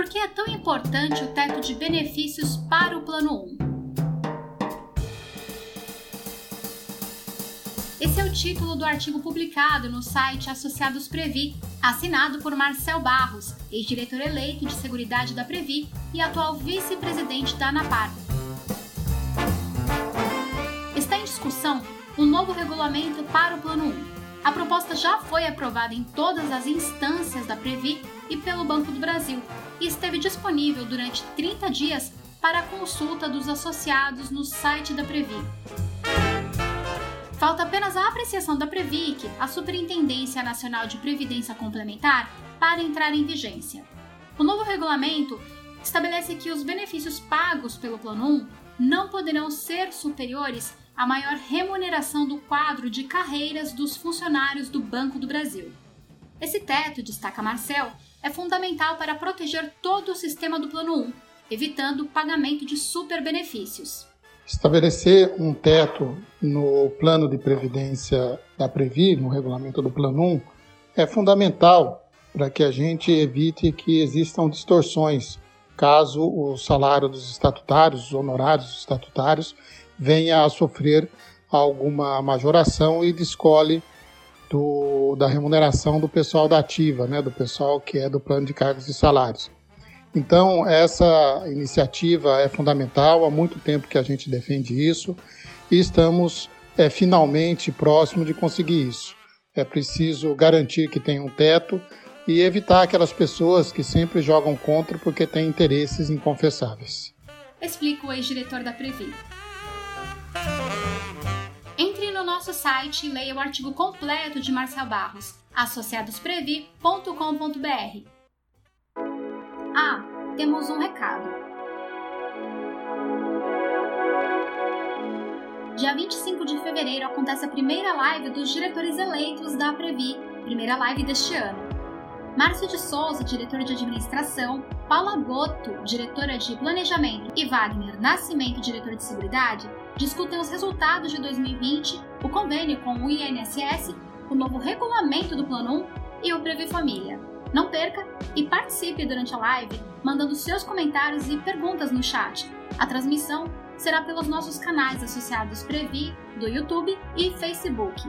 Por que é tão importante o teto de benefícios para o Plano 1? Esse é o título do artigo publicado no site Associados Previ, assinado por Marcel Barros, ex-diretor eleito de Seguridade da Previ e atual vice-presidente da ANAPAR. Está em discussão o novo regulamento para o Plano 1. A proposta já foi aprovada em todas as instâncias da Previ e pelo Banco do Brasil e esteve disponível durante 30 dias para consulta dos associados no site da Previ. Falta apenas a apreciação da Previc, a Superintendência Nacional de Previdência Complementar, para entrar em vigência. O novo regulamento estabelece que os benefícios pagos pelo Plano 1 não poderão ser superiores à maior remuneração do quadro de carreiras dos funcionários do Banco do Brasil. Esse teto, destaca Marcel, é fundamental para proteger todo o sistema do Plano 1, evitando o pagamento de superbenefícios. Estabelecer um teto no plano de previdência da Previ, no regulamento do Plano 1, é fundamental para que a gente evite que existam distorções caso o salário dos estatutários, os honorários estatutários, venha a sofrer alguma majoração e descole do, da remuneração do pessoal da ativa, né, do pessoal que é do plano de cargos e salários. Então, essa iniciativa é fundamental, há muito tempo que a gente defende isso e estamos é, finalmente próximo de conseguir isso. É preciso garantir que tem um teto e evitar aquelas pessoas que sempre jogam contra porque têm interesses inconfessáveis. Explica o ex-diretor da Previ. Entre no nosso site e leia o artigo completo de Marcel Barros, associadosprevi.com.br ah, temos um recado. Dia 25 de fevereiro acontece a primeira live dos diretores eleitos da Previ, primeira live deste ano. Márcio de Souza, diretor de administração, Paula Goto, diretora de planejamento, e Wagner Nascimento, diretor de seguridade, discutem os resultados de 2020, o convênio com o INSS, o novo regulamento do Plano 1 e o Previ Família. Não perca e participe durante a live, mandando seus comentários e perguntas no chat. A transmissão será pelos nossos canais associados Previ, do YouTube e Facebook.